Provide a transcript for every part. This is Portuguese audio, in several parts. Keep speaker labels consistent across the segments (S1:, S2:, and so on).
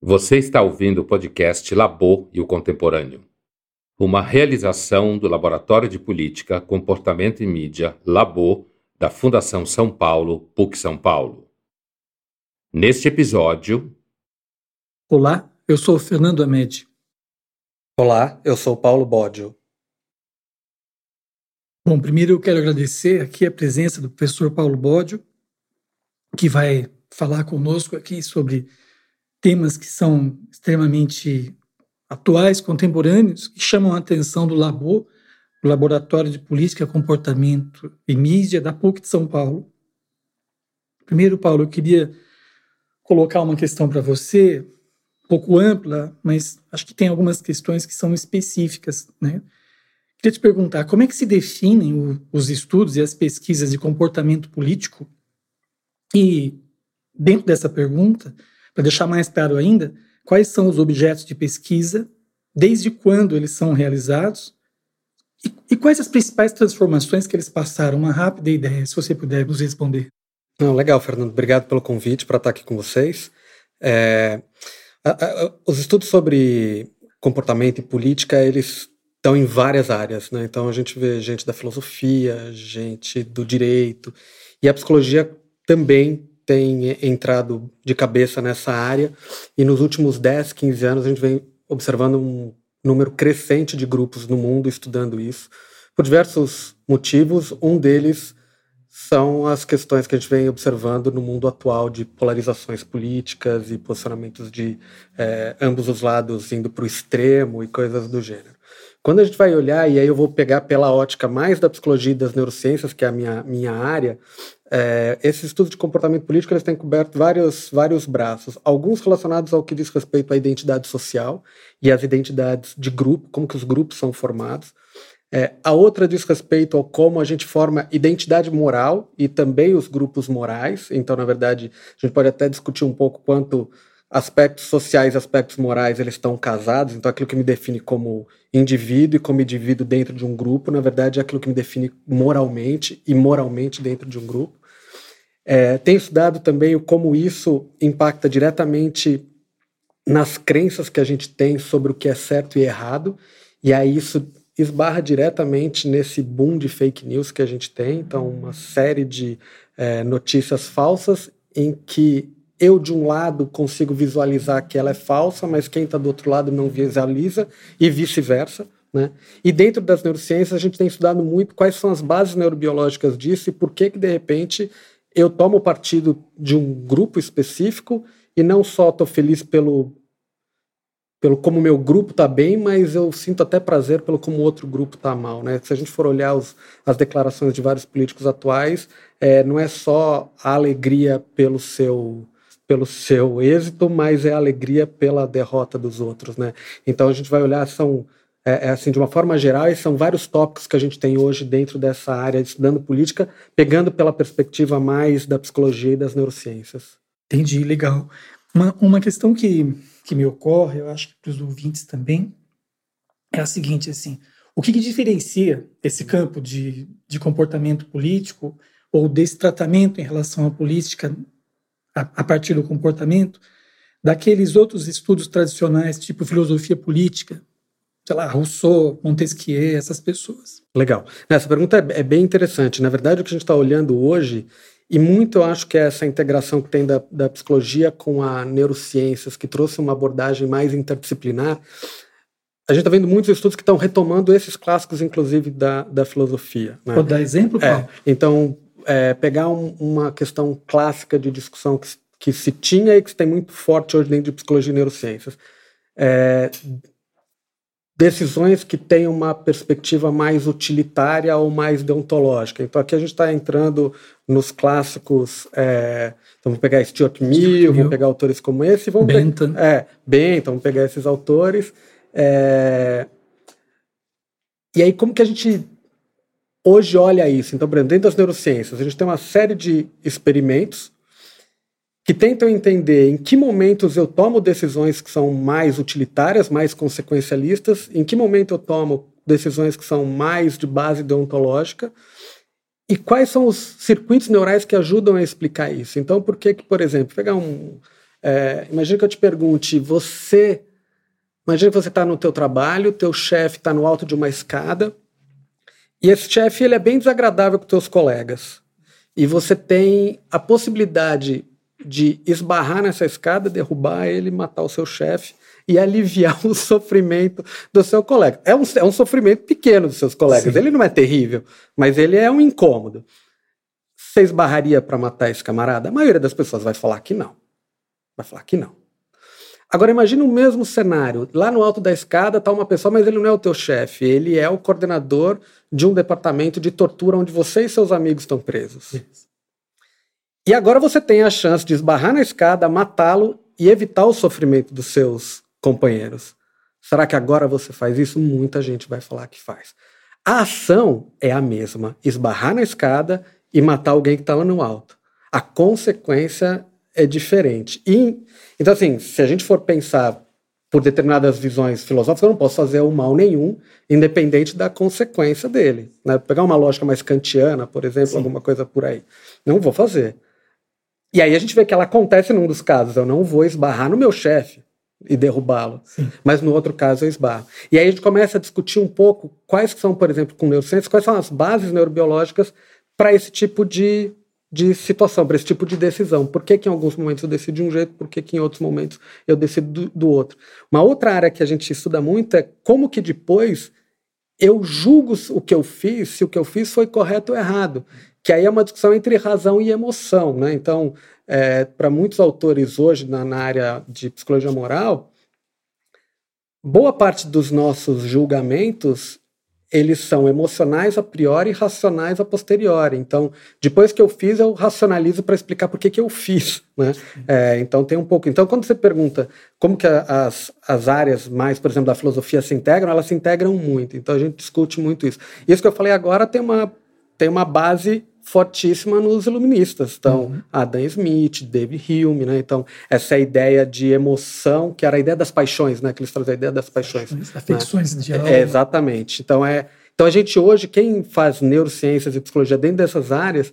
S1: Você está ouvindo o podcast Labo e o Contemporâneo, uma realização do Laboratório de Política, Comportamento e Mídia, Labo, da Fundação São Paulo, PUC São Paulo. Neste episódio.
S2: Olá, eu sou Fernando Amedi.
S3: Olá, eu sou Paulo Bódio.
S2: Bom, primeiro eu quero agradecer aqui a presença do professor Paulo Bódio, que vai falar conosco aqui sobre temas que são extremamente atuais, contemporâneos, que chamam a atenção do LABO, o Laboratório de Política, Comportamento e Mídia da PUC de São Paulo. Primeiro, Paulo, eu queria colocar uma questão para você, um pouco ampla, mas acho que tem algumas questões que são específicas, né? Queria te perguntar, como é que se definem o, os estudos e as pesquisas de comportamento político? E, dentro dessa pergunta, para deixar mais claro ainda, quais são os objetos de pesquisa, desde quando eles são realizados e, e, quais as principais transformações que eles passaram. Uma rápida ideia, se você puder nos responder.
S3: Não, legal, Fernando. Obrigado pelo convite para estar aqui com vocês. É, a, a, os estudos sobre comportamento e política, eles estão em várias áreas, né? Então a gente vê gente da filosofia, gente do direito, e a psicologia também tem entrado de cabeça nessa área e nos últimos 10, 15 anos a gente vem observando um número crescente de grupos no mundo estudando isso, por diversos motivos. Um deles são as questões que a gente vem observando no mundo atual de polarizações políticas e posicionamentos de é, ambos os lados indo para o extremo e coisas do gênero. Quando a gente vai olhar, e aí eu vou pegar pela ótica mais da psicologia e das neurociências, que é a minha, minha área, é, esse estudo de comportamento político eles têm coberto vários, vários braços, alguns relacionados ao que diz respeito à identidade social e às identidades de grupo, como que os grupos são formados. É, a outra diz respeito ao como a gente forma identidade moral e também os grupos morais. Então, na verdade, a gente pode até discutir um pouco quanto aspectos sociais e aspectos morais eles estão casados. Então, aquilo que me define como indivíduo e como indivíduo dentro de um grupo, na verdade, é aquilo que me define moralmente e moralmente dentro de um grupo. É, tenho estudado também como isso impacta diretamente nas crenças que a gente tem sobre o que é certo e errado, e aí isso esbarra diretamente nesse boom de fake news que a gente tem, então uma série de é, notícias falsas em que eu de um lado consigo visualizar que ela é falsa, mas quem está do outro lado não visualiza e vice-versa. Né? E dentro das neurociências a gente tem estudado muito quais são as bases neurobiológicas disso e por que que de repente eu tomo partido de um grupo específico e não só estou feliz pelo pelo como meu grupo está bem, mas eu sinto até prazer pelo como outro grupo está mal, né? Se a gente for olhar os, as declarações de vários políticos atuais, é, não é só a alegria pelo seu pelo seu êxito, mas é alegria pela derrota dos outros, né? Então a gente vai olhar são é, é, assim, de uma forma geral, esses são vários tópicos que a gente tem hoje dentro dessa área, estudando política, pegando pela perspectiva mais da psicologia e das neurociências.
S2: Entendi, legal. Uma, uma questão que, que me ocorre, eu acho que para os ouvintes também, é a seguinte, assim, o que, que diferencia esse campo de, de comportamento político ou desse tratamento em relação à política a, a partir do comportamento daqueles outros estudos tradicionais, tipo filosofia política, sei lá, Rousseau, Montesquieu, essas pessoas.
S3: Legal. Essa pergunta é, é bem interessante. Na verdade, o que a gente está olhando hoje, e muito eu acho que é essa integração que tem da, da psicologia com a neurociências, que trouxe uma abordagem mais interdisciplinar, a gente está vendo muitos estudos que estão retomando esses clássicos, inclusive, da, da filosofia.
S2: Né? Pode dar exemplo,
S3: Paulo? É, então, é, pegar um, uma questão clássica de discussão que, que se tinha e que se tem muito forte hoje dentro de psicologia e neurociências. É, decisões que têm uma perspectiva mais utilitária ou mais deontológica. Então aqui a gente está entrando nos clássicos, é, então vamos pegar Stuart Mill, vamos pegar autores como esse, vamos
S2: Bentham.
S3: Pegar, é, Bentham, vamos pegar esses autores. É, e aí como que a gente hoje olha isso? Então, por exemplo, dentro das neurociências, a gente tem uma série de experimentos que tentam entender em que momentos eu tomo decisões que são mais utilitárias, mais consequencialistas, em que momento eu tomo decisões que são mais de base deontológica e quais são os circuitos neurais que ajudam a explicar isso. Então, por que que, por exemplo, pegar um É, imagina que eu te pergunte, você... Imagina que você está no teu trabalho, teu chefe está no alto de uma escada, e esse chefe ele é bem desagradável com teus colegas. E você tem a possibilidade de esbarrar nessa escada, derrubar ele, matar o seu chefe e aliviar o sofrimento do seu colega. É um, é um sofrimento pequeno dos seus colegas. Sim. Ele não é terrível, mas ele é um incômodo. Você esbarraria para matar esse camarada? A maioria das pessoas vai falar que não. Vai falar que não. Agora imagine o mesmo cenário. Lá no alto da escada está uma pessoa, mas ele não é o teu chefe. Ele é o coordenador de um departamento de tortura onde você e seus amigos estão presos. Isso. E agora você tem a chance de esbarrar na escada, matá-lo e evitar o sofrimento dos seus companheiros. Será que agora você faz isso? Muita gente vai falar que faz. A ação é a mesma: esbarrar na escada e matar alguém que está lá no alto. A consequência é diferente. E, então, assim, se a gente for pensar por determinadas visões filosóficas, eu não posso fazer o mal nenhum, independente da consequência dele. Né? Pegar uma lógica mais kantiana, por exemplo, Sim. alguma coisa por aí. Não vou fazer. E aí a gente vê que ela acontece num dos casos. Eu não vou esbarrar no meu chefe e derrubá-lo. Mas no outro caso eu esbarro. E aí a gente começa a discutir um pouco quais são, por exemplo, com neurociência, quais são as bases neurobiológicas para esse tipo de de situação, para esse tipo de decisão. Por que, que em alguns momentos eu decido de um jeito, por que, que em outros momentos eu decido do, do, outro. Uma outra área que a gente estuda muito é como que depois eu julgo o que eu fiz, se o que eu fiz foi correto ou errado. Que aí é uma discussão entre razão e emoção. Né? Então, é, para muitos autores hoje na, na área de psicologia moral, boa parte dos nossos julgamentos eles são emocionais a priori e racionais a posteriori. Então, depois que eu fiz, eu racionalizo para explicar por que, que eu fiz. Né? É, então, tem um pouco. Então, quando você pergunta como que as, as áreas mais, por exemplo, da filosofia se integram, elas se integram muito. Então, a gente discute muito isso. Isso que eu falei agora tem uma, tem uma base fortíssima nos iluministas. Então, uhum. Adam Smith, David Hume, né? Então, essa é ideia de emoção, que era a ideia das paixões, né? Que eles trazem a ideia das paixões. paixões
S2: né? Afecções de
S3: alma. É, exatamente. Então, é, então, a gente hoje, quem faz neurociências e psicologia dentro dessas áreas,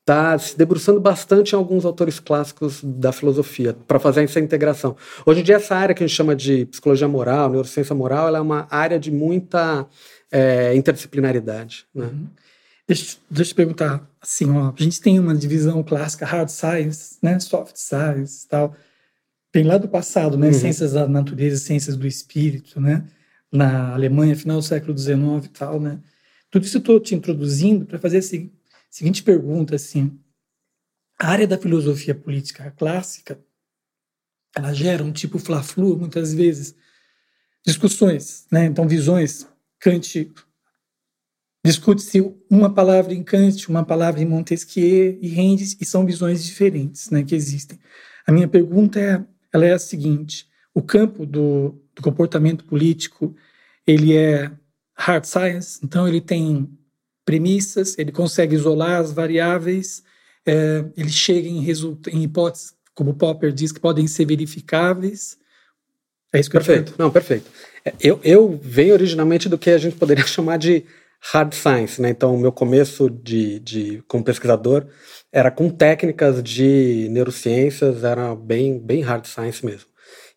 S3: está se debruçando bastante em alguns autores clássicos da filosofia para fazer essa integração. Hoje em dia, essa área que a gente chama de psicologia moral, neurociência moral, ela é uma área de muita é, interdisciplinaridade. Né? Uhum.
S2: Deixa, deixa eu te perguntar, assim, ó, a gente tem uma divisão clássica, hard science, né, soft science tal, tem lá do passado, né, uhum. ciências da natureza, ciências do espírito, né, na Alemanha, final do século XIX e tal, né. Tudo isso eu estou te introduzindo para fazer a seguinte pergunta, assim, a área da filosofia política clássica, ela gera um tipo fla-flu, muitas vezes, discussões, né, então visões, Kant Discute-se uma palavra em Kant, uma palavra em Montesquieu e Rendes, e são visões diferentes né, que existem. A minha pergunta é, ela é a seguinte: o campo do, do comportamento político ele é hard science, então ele tem premissas, ele consegue isolar as variáveis, é, ele chega em, em hipóteses, como Popper diz, que podem ser verificáveis.
S3: É isso que perfeito. eu Perfeito. Não, perfeito. É, eu, eu venho originalmente do que a gente poderia chamar de hard science, né? Então, o meu começo de, de como pesquisador era com técnicas de neurociências, era bem, bem hard science mesmo.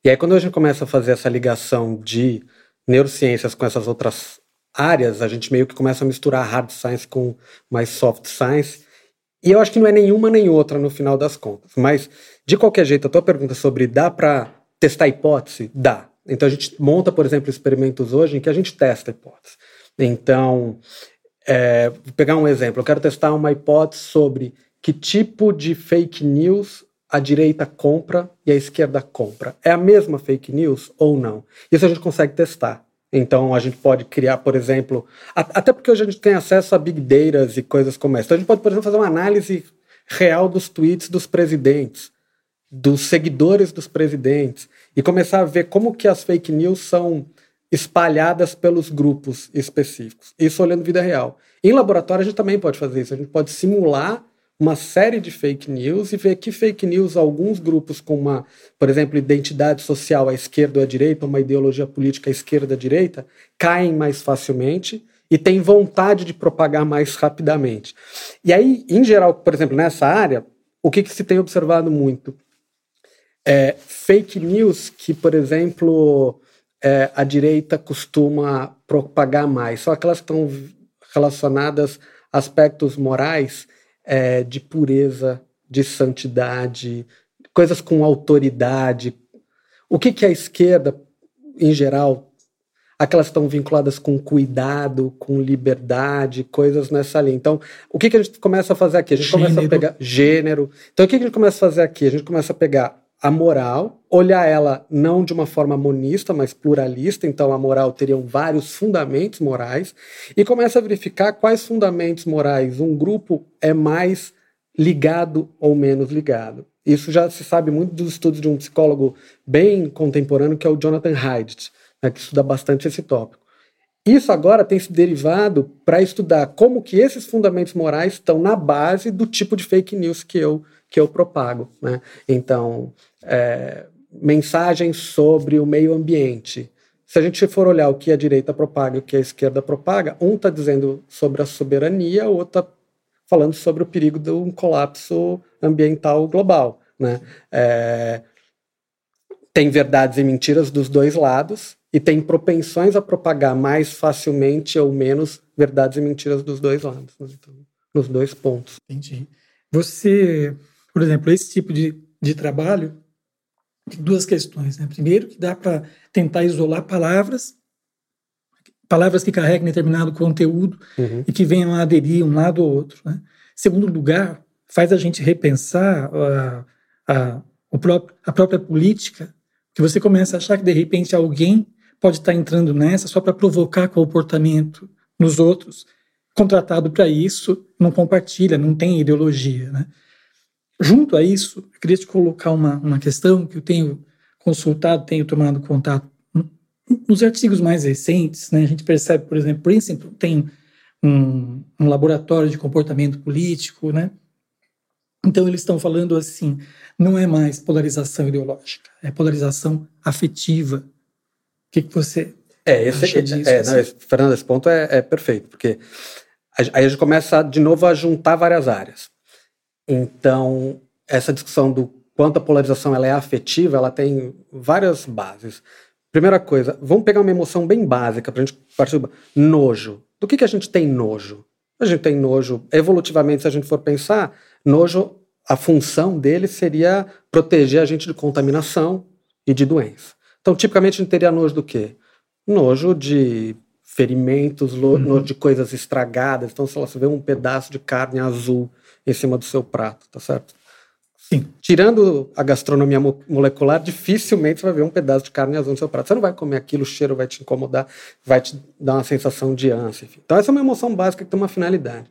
S3: E aí, quando a gente começa a fazer essa ligação de neurociências com essas outras áreas, a gente meio que começa a misturar hard science com mais soft science. E eu acho que não é nenhuma nem outra no final das contas. Mas, de qualquer jeito, a tua pergunta sobre dá para testar hipótese? Dá. Então, a gente monta, por exemplo, experimentos hoje em que a gente testa hipótese. Então, é, vou pegar um exemplo. Eu quero testar uma hipótese sobre que tipo de fake news a direita compra e a esquerda compra. É a mesma fake news ou não? Isso a gente consegue testar. Então a gente pode criar, por exemplo, até porque hoje a gente tem acesso a big data e coisas como essa. Então a gente pode, por exemplo, fazer uma análise real dos tweets dos presidentes, dos seguidores dos presidentes e começar a ver como que as fake news são espalhadas pelos grupos específicos. Isso olhando vida real. Em laboratório a gente também pode fazer isso. A gente pode simular uma série de fake news e ver que fake news alguns grupos com uma, por exemplo, identidade social à esquerda ou à direita, uma ideologia política à esquerda ou à direita, caem mais facilmente e têm vontade de propagar mais rapidamente. E aí, em geral, por exemplo, nessa área, o que, que se tem observado muito? é, fake news que, por exemplo, é, a direita costuma propagar mais. Aquelas que estão relacionadas a aspectos morais é, de pureza, de santidade, coisas com autoridade. O que, que a esquerda, em geral, aquelas que estão vinculadas com cuidado, com liberdade, coisas nessa linha. Então, o que, que a gente começa a fazer aqui? A gente gênero. começa a pegar gênero. Então, o que, que a gente começa a fazer aqui? A gente começa a pegar a moral, olhar ela não de uma forma monista, mas pluralista, então a moral teria vários fundamentos morais, e começa a verificar quais fundamentos morais um grupo é mais ligado ou menos ligado. Isso já se sabe muito dos estudos de um psicólogo bem contemporâneo, que é o Jonathan Haidt, né, que estuda bastante esse tópico. Isso agora tem se derivado para estudar como que esses fundamentos morais estão na base do tipo de fake news que eu, que eu propago. Né? Então, é, mensagens sobre o meio ambiente. Se a gente for olhar o que a direita propaga e o que a esquerda propaga, um está dizendo sobre a soberania, o outro está falando sobre o perigo de um colapso ambiental global. Né? É, tem verdades e mentiras dos dois lados e tem propensões a propagar mais facilmente ou menos verdades e mentiras dos dois lados, né? então, nos dois pontos.
S2: Entendi. Você, por exemplo, esse tipo de, de trabalho duas questões. Né? Primeiro, que dá para tentar isolar palavras palavras que carregam determinado conteúdo
S3: uhum.
S2: e que venham a aderir um lado ou outro. Né? Segundo lugar, faz a gente repensar a, a, o próprio, a própria política, que você começa a achar que de repente alguém pode estar entrando nessa só para provocar comportamento nos outros, contratado para isso, não compartilha, não tem ideologia. Né? Junto a isso, eu queria te colocar uma, uma questão que eu tenho consultado, tenho tomado contato nos artigos mais recentes, né, a gente percebe, por exemplo, Princeton tem um, um laboratório de comportamento político, né? Então eles estão falando assim, não é mais polarização ideológica, é polarização afetiva. O que, que você
S3: é, esse, acha disso? É, assim? não, esse, Fernando, esse ponto é, é perfeito, porque aí a gente começa de novo a juntar várias áreas. Então, essa discussão do quanto a polarização ela é afetiva, ela tem várias bases. Primeira coisa, vamos pegar uma emoção bem básica para a gente partir nojo. Do que, que a gente tem nojo? A gente tem nojo, evolutivamente, se a gente for pensar, nojo, a função dele seria proteger a gente de contaminação e de doença. Então, tipicamente, a gente teria nojo do quê? Nojo de ferimentos, uhum. de coisas estragadas. Então, se você vê um pedaço de carne azul em cima do seu prato, tá certo?
S2: Sim.
S3: Tirando a gastronomia molecular, dificilmente você vai ver um pedaço de carne azul no seu prato. Você não vai comer aquilo, o cheiro vai te incomodar, vai te dar uma sensação de ânsia. Enfim. Então, essa é uma emoção básica que tem uma finalidade.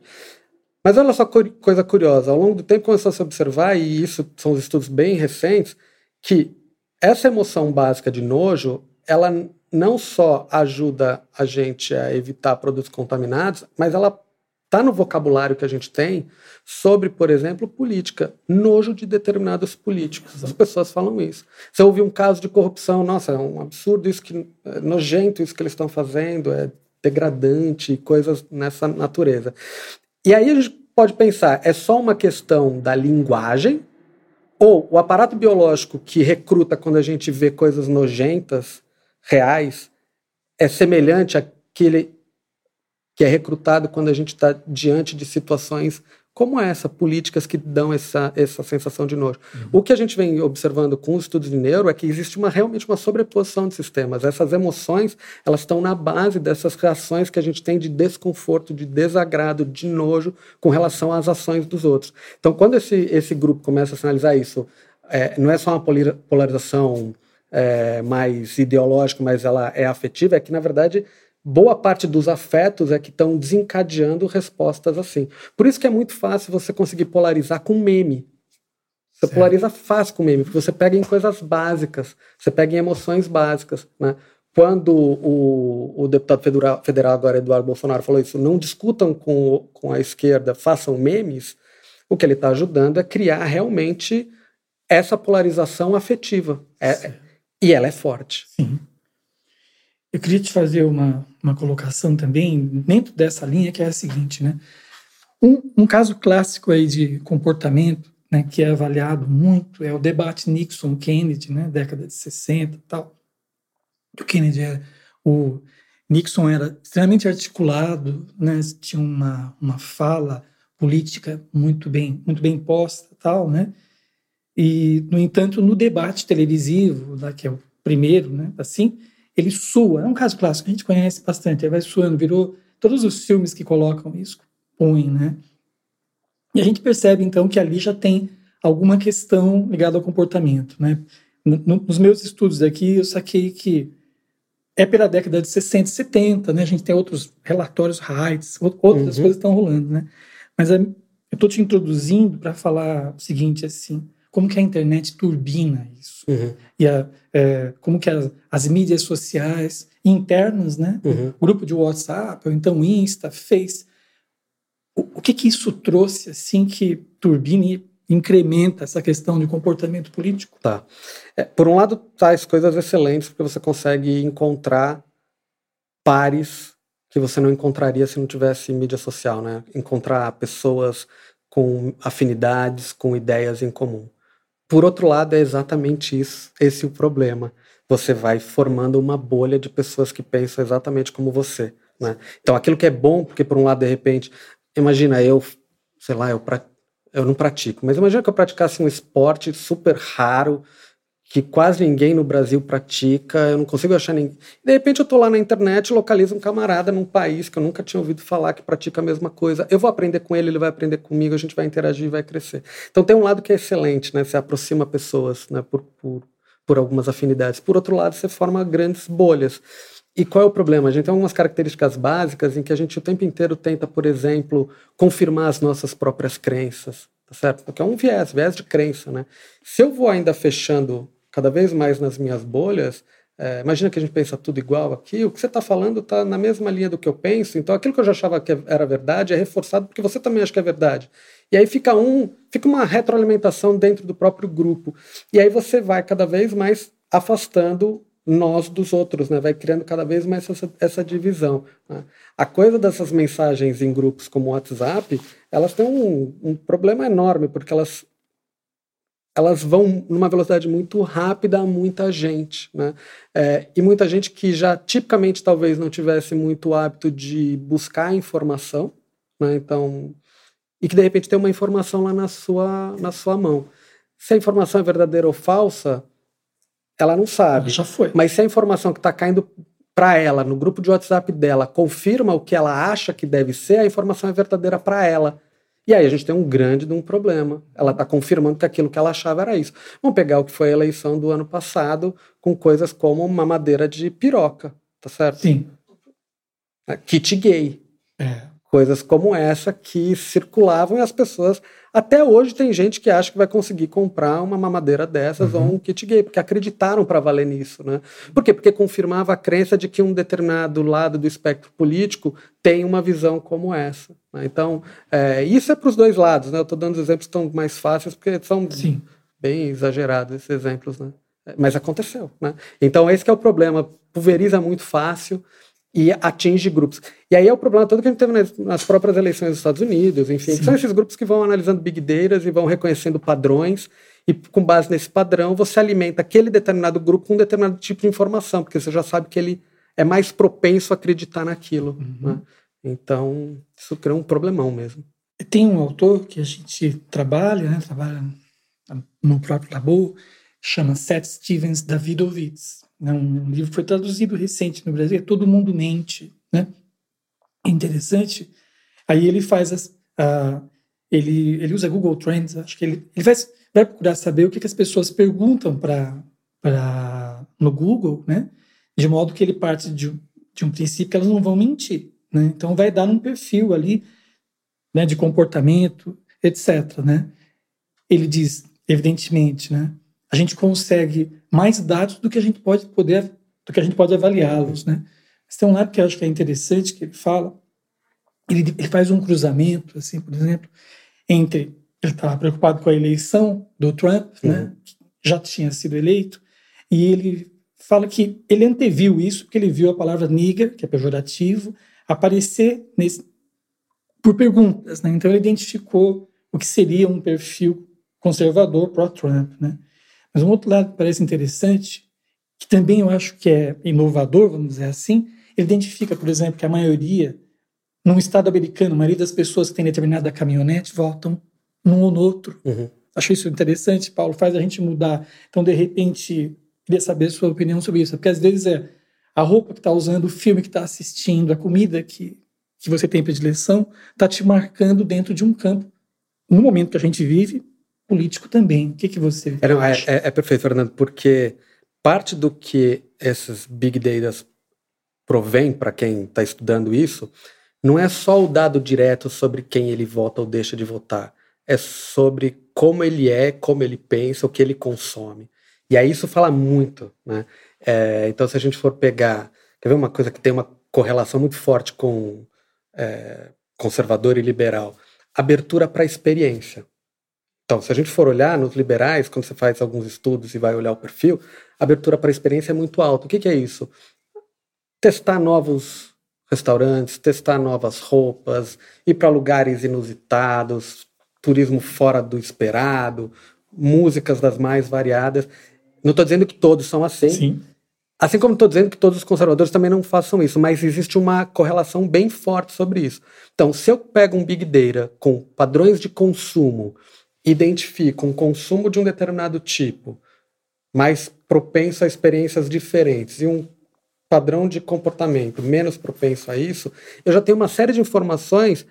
S3: Mas olha só coisa curiosa: ao longo do tempo começou a se observar, e isso são os estudos bem recentes, que essa emoção básica de nojo, ela não só ajuda a gente a evitar produtos contaminados, mas ela está no vocabulário que a gente tem sobre, por exemplo, política, nojo de determinados políticos. As pessoas falam isso. Você ouve um caso de corrupção, nossa, é um absurdo isso que é nojento isso que eles estão fazendo, é degradante, coisas nessa natureza. E aí a gente pode pensar, é só uma questão da linguagem ou o aparato biológico que recruta quando a gente vê coisas nojentas, reais, é semelhante àquele que é recrutado quando a gente está diante de situações como essa, políticas que dão essa, essa sensação de nojo. Uhum. O que a gente vem observando com os estudos de neuro é que existe uma, realmente uma sobreposição de sistemas. Essas emoções, elas estão na base dessas reações que a gente tem de desconforto, de desagrado, de nojo com relação às ações dos outros. Então, quando esse, esse grupo começa a sinalizar isso, é, não é só uma polarização é, mais ideológica, mas ela é afetiva, é que, na verdade, boa parte dos afetos é que estão desencadeando respostas assim. Por isso que é muito fácil você conseguir polarizar com meme. Você certo. polariza fácil com meme, porque você pega em coisas básicas, você pega em emoções básicas, né? Quando o, o deputado federal, federal agora, Eduardo Bolsonaro, falou isso, não discutam com, com a esquerda, façam memes, o que ele está ajudando é criar realmente essa polarização afetiva. É, e ela é forte.
S2: Sim. Eu queria te fazer uma, uma colocação também dentro dessa linha, que é a seguinte, né? Um, um caso clássico aí de comportamento né, que é avaliado muito é o debate Nixon-Kennedy, né, década de 60 e tal. O Kennedy é o Nixon era extremamente articulado, né, tinha uma, uma fala política muito bem muito bem posta, tal, né? E no entanto, no debate televisivo, né, que é o primeiro, né, assim, ele sua. É um caso clássico, a gente conhece bastante. Ele vai suando, virou todos os filmes que colocam isso põem, né? E a gente percebe então que ali já tem alguma questão ligada ao comportamento, né? Nos meus estudos aqui, eu saquei que é pela década de 60 e 70, né? A gente tem outros relatórios RAIDs, outras uhum. coisas estão rolando, né? Mas eu estou te introduzindo para falar o seguinte, assim, como que a internet turbina isso. Uhum. E a, é, como que as, as, mídias sociais internas, né? Uhum. Grupo de WhatsApp, ou então Insta, Face. O, o, que que isso trouxe, assim, que turbina e incrementa essa questão de comportamento político?
S3: Tá. É, por um lado, traz coisas excelentes, porque você consegue encontrar pares que você não encontraria se não tivesse mídia social, né? Encontrar pessoas com afinidades, com ideias em comum. Por outro lado, é exatamente isso, esse o problema. Você vai formando uma bolha de pessoas que pensam exatamente como você. Né? Então, aquilo que é bom, porque por um lado, de repente, imagina eu, sei lá, eu, pra, eu não pratico, mas imagina que eu praticasse um esporte super raro, que quase ninguém no Brasil pratica, eu não consigo achar ninguém. De repente eu estou lá na internet, localizo um camarada num país que eu nunca tinha ouvido falar que pratica a mesma coisa. Eu vou aprender com ele, ele vai aprender comigo, a gente vai interagir e vai crescer. Então tem um lado que é excelente, né? Você aproxima pessoas né? por, por, por algumas afinidades. Por outro lado, você forma grandes bolhas. E qual é o problema? A gente tem algumas características básicas em que a gente o tempo inteiro tenta, por exemplo, confirmar as nossas próprias crenças, tá certo? Porque é um viés, viés de crença, né? Se eu vou ainda fechando cada vez mais nas minhas bolhas, é, imagina que a gente pensa tudo igual aqui, o que você está falando está na mesma linha do que eu penso, então aquilo que eu já achava que era verdade é reforçado porque você também acha que é verdade. E aí fica um, fica uma retroalimentação dentro do próprio grupo. E aí você vai cada vez mais afastando nós dos outros, né? Vai criando cada vez mais essa, essa divisão. Né? A coisa dessas mensagens em grupos como o WhatsApp, elas têm um, um problema enorme, porque elas elas vão numa velocidade muito rápida a muita gente, né? É, e muita gente que já tipicamente talvez não tivesse muito hábito de buscar informação, né? Então, e que de repente tem uma informação lá na sua na sua mão. Se a informação é verdadeira ou falsa, ela não sabe.
S2: Já foi.
S3: Mas se a informação que está caindo para ela no grupo de WhatsApp dela confirma o que ela acha que deve ser, a informação é verdadeira para ela. E aí a gente tem um grande um problema. Ela está confirmando que aquilo que ela achava era isso. Vamos pegar o que foi a eleição do ano passado com coisas como uma madeira de piroca, tá certo?
S2: Sim.
S3: É, kit gay.
S2: É
S3: coisas como essa que circulavam e as pessoas até hoje tem gente que acha que vai conseguir comprar uma mamadeira dessas uhum. ou um kit gay porque acreditaram para valer nisso, né? Por quê? Porque confirmava a crença de que um determinado lado do espectro político tem uma visão como essa. Né? Então é, isso é para os dois lados, né? Eu estou dando exemplos que estão mais fáceis porque são
S2: Sim.
S3: bem exagerados esses exemplos, né? Mas aconteceu, né? Então esse é o problema, pulveriza muito fácil e atinge grupos. E aí é o problema todo que a gente teve nas, nas próprias eleições dos Estados Unidos, enfim, são esses grupos que vão analisando big data e vão reconhecendo padrões, e com base nesse padrão você alimenta aquele determinado grupo com um determinado tipo de informação, porque você já sabe que ele é mais propenso a acreditar naquilo. Uhum. Né? Então, isso cria um problemão mesmo.
S2: Tem um autor que a gente trabalha, né, trabalha no próprio Labo, chama Seth Stevens Davidovitz. Né? Um livro foi traduzido recente no Brasil, é Todo Mundo Mente. Né? É interessante. Aí ele faz as. Ele, ele usa Google Trends, acho que ele, ele vai, vai procurar saber o que, que as pessoas perguntam para no Google, né? de modo que ele parte de, de um princípio que elas não vão mentir. Né? Então vai dar um perfil ali né, de comportamento, etc. Né? Ele diz, evidentemente, né, a gente consegue mais dados do que a gente pode poder, do que a gente pode avaliá-los, né? Mas tem um lado que eu acho que é interessante que ele fala, ele, ele faz um cruzamento, assim, por exemplo, entre ele estava preocupado com a eleição do Trump, né? uhum. né? Que já tinha sido eleito, e ele fala que ele anteviu isso porque ele viu a palavra nigger, que é pejorativo, aparecer nesse, por perguntas, né? Então ele identificou o que seria um perfil conservador pró-Trump, né? Mas um outro lado que parece interessante, que também eu acho que é inovador, vamos dizer assim, ele identifica, por exemplo, que a maioria, num estado americano, a maioria das pessoas que tem determinada caminhonete votam num ou no outro. Uhum. Acho isso interessante, Paulo, faz a gente mudar. Então, de repente, queria saber a sua opinião sobre isso, porque às vezes é a roupa que está usando, o filme que está assistindo, a comida que, que você tem predileção, está te marcando dentro de um campo. No momento que a gente vive, político também. O que, que você
S3: é, é, é, é, perfeito, Fernando, porque parte do que esses big data provém para quem está estudando isso não é só o dado direto sobre quem ele vota ou deixa de votar, é sobre como ele é, como ele pensa, o que ele consome. E aí isso fala muito, né? É, então, se a gente for pegar, quer ver uma coisa que tem uma correlação muito forte com é, conservador e liberal? Abertura para a experiência. Então, se a gente for olhar nos liberais, quando você faz alguns estudos e vai olhar o perfil, a abertura para a experiência é muito alta. O que, que é isso? Testar novos restaurantes, testar novas roupas, ir para lugares inusitados, turismo fora do esperado, músicas das mais variadas. Não estou dizendo que todos são assim.
S2: Sim.
S3: Assim como estou dizendo que todos os conservadores também não façam isso, mas existe uma correlação bem forte sobre isso. Então, se eu pego um Big Data com padrões de consumo identifica um consumo de um determinado tipo, mais propenso a experiências diferentes, e um padrão de comportamento menos propenso a isso, eu já tenho uma série de informações,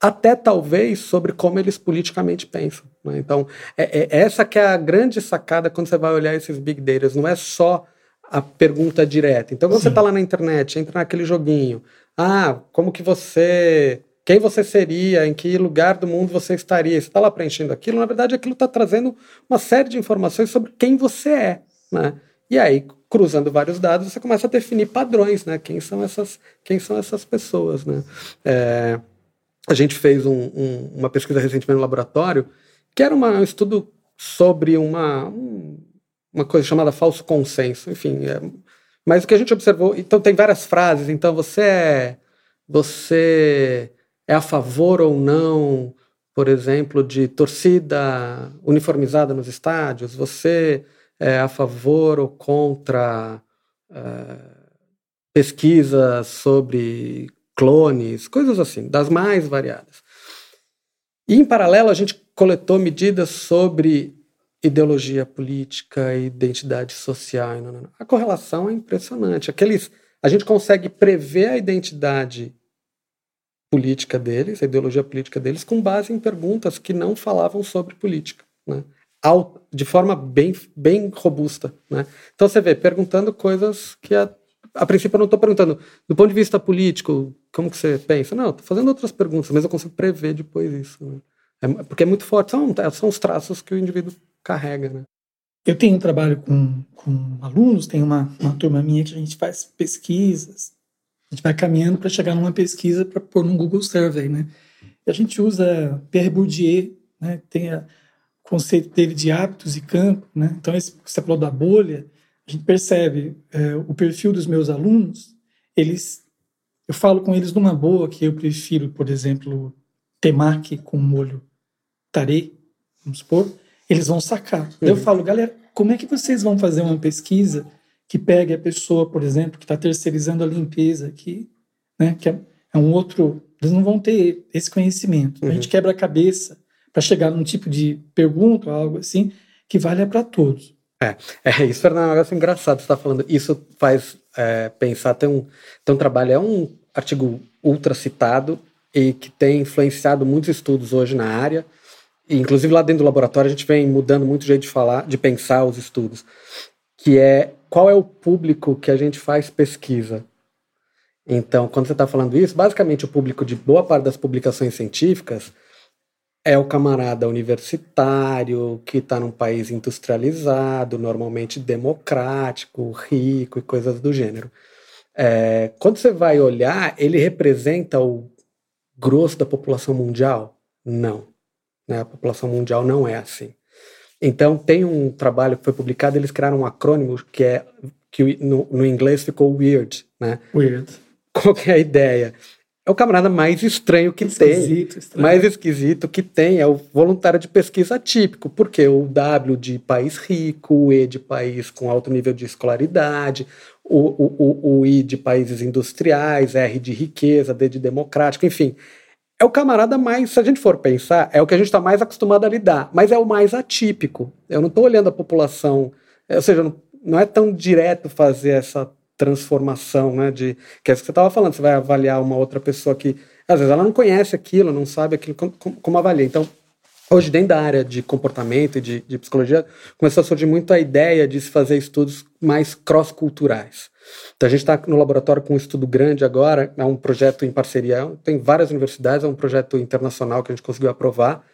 S3: até talvez, sobre como eles politicamente pensam. Né? Então, é, é, essa que é a grande sacada quando você vai olhar esses big data. Não é só a pergunta direta. Então, quando Sim. você está lá na internet, entra naquele joguinho. Ah, como que você quem você seria, em que lugar do mundo você estaria. Você está lá preenchendo aquilo, na verdade aquilo está trazendo uma série de informações sobre quem você é. Né? E aí, cruzando vários dados, você começa a definir padrões, né? Quem são essas, quem são essas pessoas, né? É, a gente fez um, um, uma pesquisa recentemente no laboratório, que era uma, um estudo sobre uma, um, uma coisa chamada falso consenso, enfim. É, mas o que a gente observou, então tem várias frases, então você é, você é a favor ou não, por exemplo, de torcida uniformizada nos estádios? Você é a favor ou contra é, pesquisas sobre clones, coisas assim, das mais variadas. E, em paralelo, a gente coletou medidas sobre ideologia política identidade social. A correlação é impressionante. Aqueles, a gente consegue prever a identidade política deles, a ideologia política deles, com base em perguntas que não falavam sobre política, né? de forma bem, bem robusta. Né? Então você vê, perguntando coisas que a, a princípio eu não estou perguntando, do ponto de vista político, como que você pensa? Não, estou fazendo outras perguntas, mas eu consigo prever depois isso. Né? É, porque é muito forte, são, são os traços que o indivíduo carrega. Né?
S2: Eu tenho um trabalho com, com alunos, tem uma, uma turma minha que a gente faz pesquisas, a gente vai caminhando para chegar numa pesquisa para pôr num Google Survey, né? E a gente usa Pierre Bourdieu, né? Tem o conceito dele de hábitos e campo, né? Então, esse, você falou da bolha, a gente percebe é, o perfil dos meus alunos, eles, eu falo com eles numa boa que eu prefiro, por exemplo, temaki com molho tare, vamos supor, eles vão sacar. Uhum. Eu falo, galera, como é que vocês vão fazer uma pesquisa que pegue a pessoa, por exemplo, que está terceirizando a limpeza aqui, né, que é, é, um outro. Eles não vão ter esse conhecimento. Uhum. A gente quebra a cabeça para chegar num tipo de pergunta algo assim que valha para todos.
S3: É, é, isso era um negócio engraçado você está falando. Isso faz é, pensar, tem um, tem um trabalho, é um artigo ultra citado e que tem influenciado muitos estudos hoje na área. E, inclusive lá dentro do laboratório a gente vem mudando muito o jeito de falar, de pensar os estudos, que é qual é o público que a gente faz pesquisa? Então, quando você está falando isso, basicamente o público de boa parte das publicações científicas é o camarada universitário que está num país industrializado, normalmente democrático, rico e coisas do gênero. É, quando você vai olhar, ele representa o grosso da população mundial? Não. Né? A população mundial não é assim. Então, tem um trabalho que foi publicado, eles criaram um acrônimo que é que no, no inglês ficou weird, né?
S2: Weird.
S3: Qual que é a ideia? é o camarada mais estranho que esquisito, tem, estranho. mais esquisito que tem, é o voluntário de pesquisa típico, porque o W de país rico, o E de país com alto nível de escolaridade, o, o, o, o I de países industriais, R de riqueza, D de democrático, enfim. É o camarada mais, se a gente for pensar, é o que a gente está mais acostumado a lidar, mas é o mais atípico. Eu não estou olhando a população, ou seja, não, é tão direto fazer essa transformação, né? De que é isso que você estava falando. Você vai avaliar uma outra pessoa que às vezes ela não conhece aquilo, não sabe aquilo como, como. Então, hoje dentro da área de comportamento e de, de, psicologia começou a surgir muito a ideia de se fazer estudos mais cross-culturais. Então a gente está no laboratório com um estudo grande agora, é um projeto em parceria, tem várias universidades, é um projeto internacional que a gente conseguiu aprovar,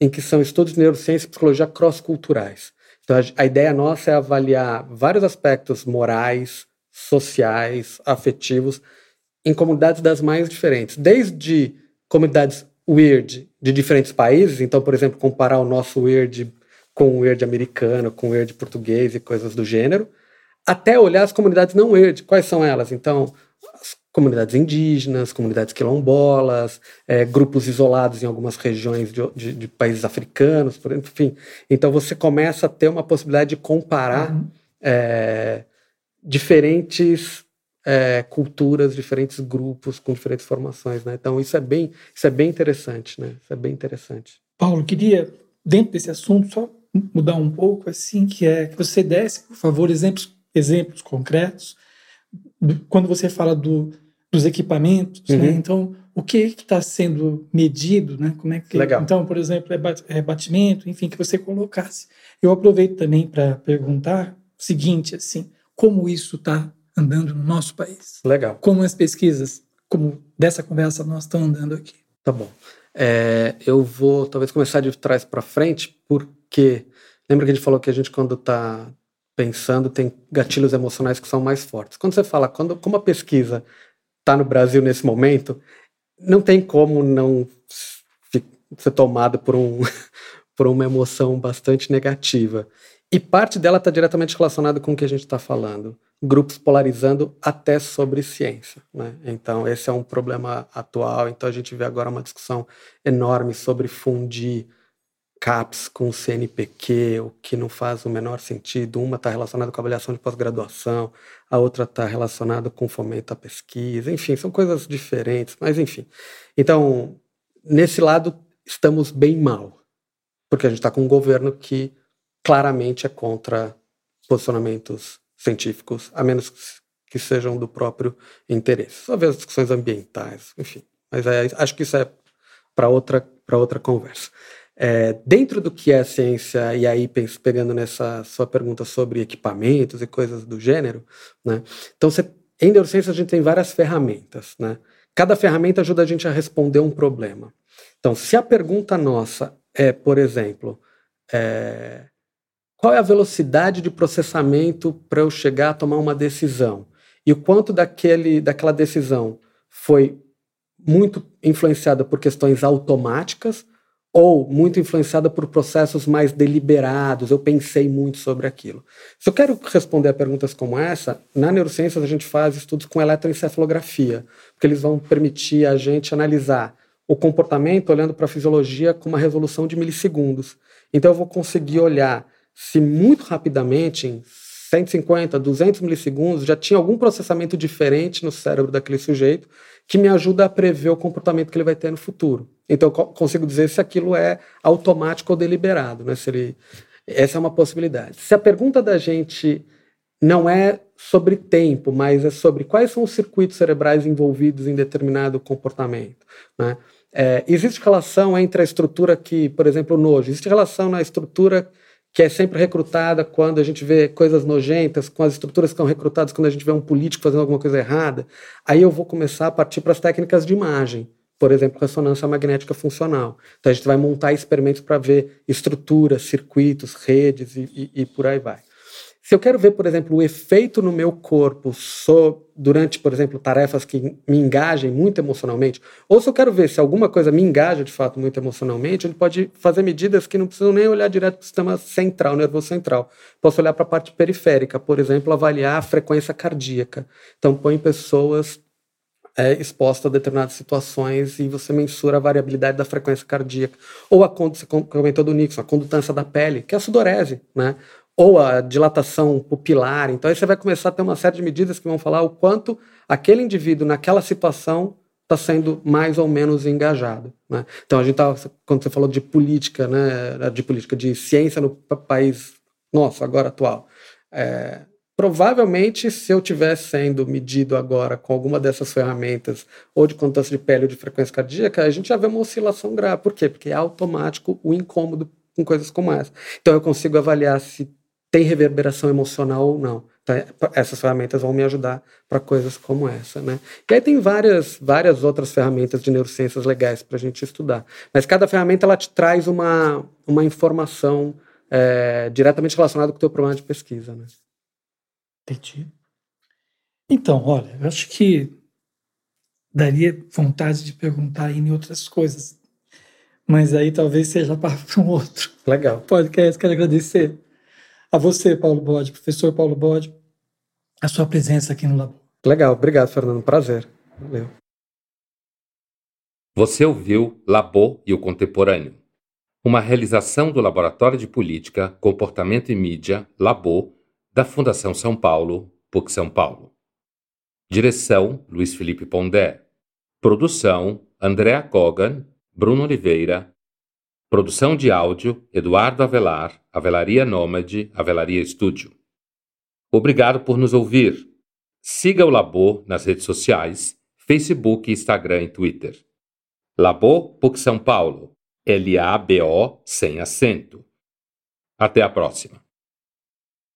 S3: em que são estudos de neurociência e psicologia cross-culturais. Então a, a ideia nossa é avaliar vários aspectos morais, sociais, afetivos, em comunidades das mais diferentes. Desde comunidades weird de diferentes países, então, por exemplo, comparar o nosso weird com o weird americano, com o weird português e coisas do gênero, até olhar as comunidades não weird. Quais são elas? Então, as comunidades indígenas, comunidades quilombolas, é, grupos isolados em algumas regiões de, de, de, países africanos, enfim. Então, você começa a ter uma possibilidade de comparar uhum. é, diferentes é, culturas, diferentes grupos com diferentes formações, né? Então isso é bem, isso é bem interessante, né? Isso é bem interessante.
S2: Paulo, queria dentro desse assunto só mudar um pouco, assim, que é que você desse, por favor, exemplos, exemplos concretos quando você fala do, dos equipamentos, né? uhum. né? Então o que está sendo medido, né? Como é que
S3: Legal.
S2: então, por exemplo, é, é batimento, enfim, que você colocasse. Eu aproveito também para perguntar o seguinte, assim como isso está andando no nosso país.
S3: Legal.
S2: Como as pesquisas, como dessa conversa nós estão andando aqui.
S3: Tá bom. É, eu vou talvez começar de trás para frente, porque lembra que a gente falou que a gente quando está pensando tem gatilhos emocionais que são mais fortes. Quando você fala, quando como a pesquisa está no Brasil nesse momento, não tem como não ser tomado por um por uma emoção bastante negativa. E parte dela está diretamente relacionada com o que a gente está falando. Grupos polarizando até sobre ciência. Né? Então, esse é um problema atual. Então, a gente vê agora uma discussão enorme sobre fundir CAPS com CNPq, o que não faz o menor sentido. Uma está relacionada com avaliação de pós-graduação, a outra está relacionada com fomento à pesquisa. Enfim, são coisas diferentes, mas enfim. Então, nesse lado, estamos bem mal, porque a gente está com um governo que claramente é contra posicionamentos científicos, a menos que sejam do próprio interesse. Só ver as discussões ambientais, enfim. Mas é, acho que isso é para outra, outra conversa. É, dentro do que é ciência, e aí pegando nessa sua pergunta sobre equipamentos e coisas do gênero, né? Então, você, em neurociência a gente tem várias ferramentas, né? Cada ferramenta ajuda a gente a responder um problema. Então, se a pergunta nossa é, por exemplo, é, qual é a velocidade de processamento para eu chegar a tomar uma decisão? E o quanto daquele, daquela decisão foi muito influenciada por questões automáticas ou muito influenciada por processos mais deliberados, eu pensei muito sobre aquilo. Se eu quero responder a perguntas como essa, na neurociência a gente faz estudos com eletroencefalografia, porque eles vão permitir a gente analisar o comportamento olhando para a fisiologia com uma resolução de milissegundos. Então eu vou conseguir olhar se muito rapidamente, em 150, 200 milissegundos, já tinha algum processamento diferente no cérebro daquele sujeito que me ajuda a prever o comportamento que ele vai ter no futuro. Então, consigo dizer se aquilo é automático ou deliberado, né? Se ele... Essa é uma possibilidade. Se a pergunta da gente não é sobre tempo, mas é sobre quais são os circuitos cerebrais envolvidos em determinado comportamento, né? É, existe relação entre a estrutura que, por exemplo, o nojo, existe relação na estrutura que é sempre recrutada quando a gente vê coisas nojentas, com as estruturas que são recrutadas quando a gente vê um político fazendo alguma coisa errada, aí eu vou começar a partir para as técnicas de imagem, por exemplo, ressonância magnética funcional. Então a gente vai montar experimentos para ver estruturas, circuitos, redes e, e, e por aí vai. Se eu quero ver, por exemplo, o efeito no meu corpo so, durante, por exemplo, tarefas que me engajem muito emocionalmente, ou se eu quero ver se alguma coisa me engaja de fato muito emocionalmente, ele pode fazer medidas que não precisam nem olhar direto para o sistema central, nervoso central. Posso olhar para a parte periférica, por exemplo, avaliar a frequência cardíaca. Então, põe pessoas é exposta a determinadas situações e você mensura a variabilidade da frequência cardíaca. Ou a, você comentou do Nixon, a condutância da pele, que é a sudorese, né? Ou a dilatação pupilar. Então aí você vai começar a ter uma série de medidas que vão falar o quanto aquele indivíduo naquela situação está sendo mais ou menos engajado. Né? Então a gente tá, quando você falou de política, né, de política de ciência no país nosso agora atual, é, Provavelmente, se eu tivesse sendo medido agora com alguma dessas ferramentas, ou de condutância de pele ou de frequência cardíaca, a gente já vê uma oscilação grave. Por quê? Porque é automático o incômodo com coisas como essa. Então, eu consigo avaliar se tem reverberação emocional ou não. Então, é, essas ferramentas vão me ajudar para coisas como essa, né? E aí tem várias, várias outras ferramentas de neurociências legais para a gente estudar. Mas cada ferramenta ela te traz uma, uma informação é, diretamente relacionada com o teu problema de pesquisa, né?
S2: Entendi. Então, olha, eu acho que daria vontade de perguntar em outras coisas, mas aí talvez seja para um outro
S3: Legal.
S2: podcast. Quero agradecer a você, Paulo Bode, professor Paulo Bode, a sua presença aqui no Labo.
S3: Legal, obrigado, Fernando. Prazer. Valeu.
S1: Você ouviu Labo e o Contemporâneo, uma realização do Laboratório de Política, Comportamento e Mídia, Labo, da Fundação São Paulo, PUC São Paulo. Direção: Luiz Felipe Pondé. Produção: Andréa Kogan, Bruno Oliveira. Produção de áudio: Eduardo Avelar, Avelaria Nômade, Avelaria Estúdio. Obrigado por nos ouvir. Siga o Labo nas redes sociais, Facebook, Instagram e Twitter. Labo PUC São Paulo. L-A-B-O sem acento. Até a próxima.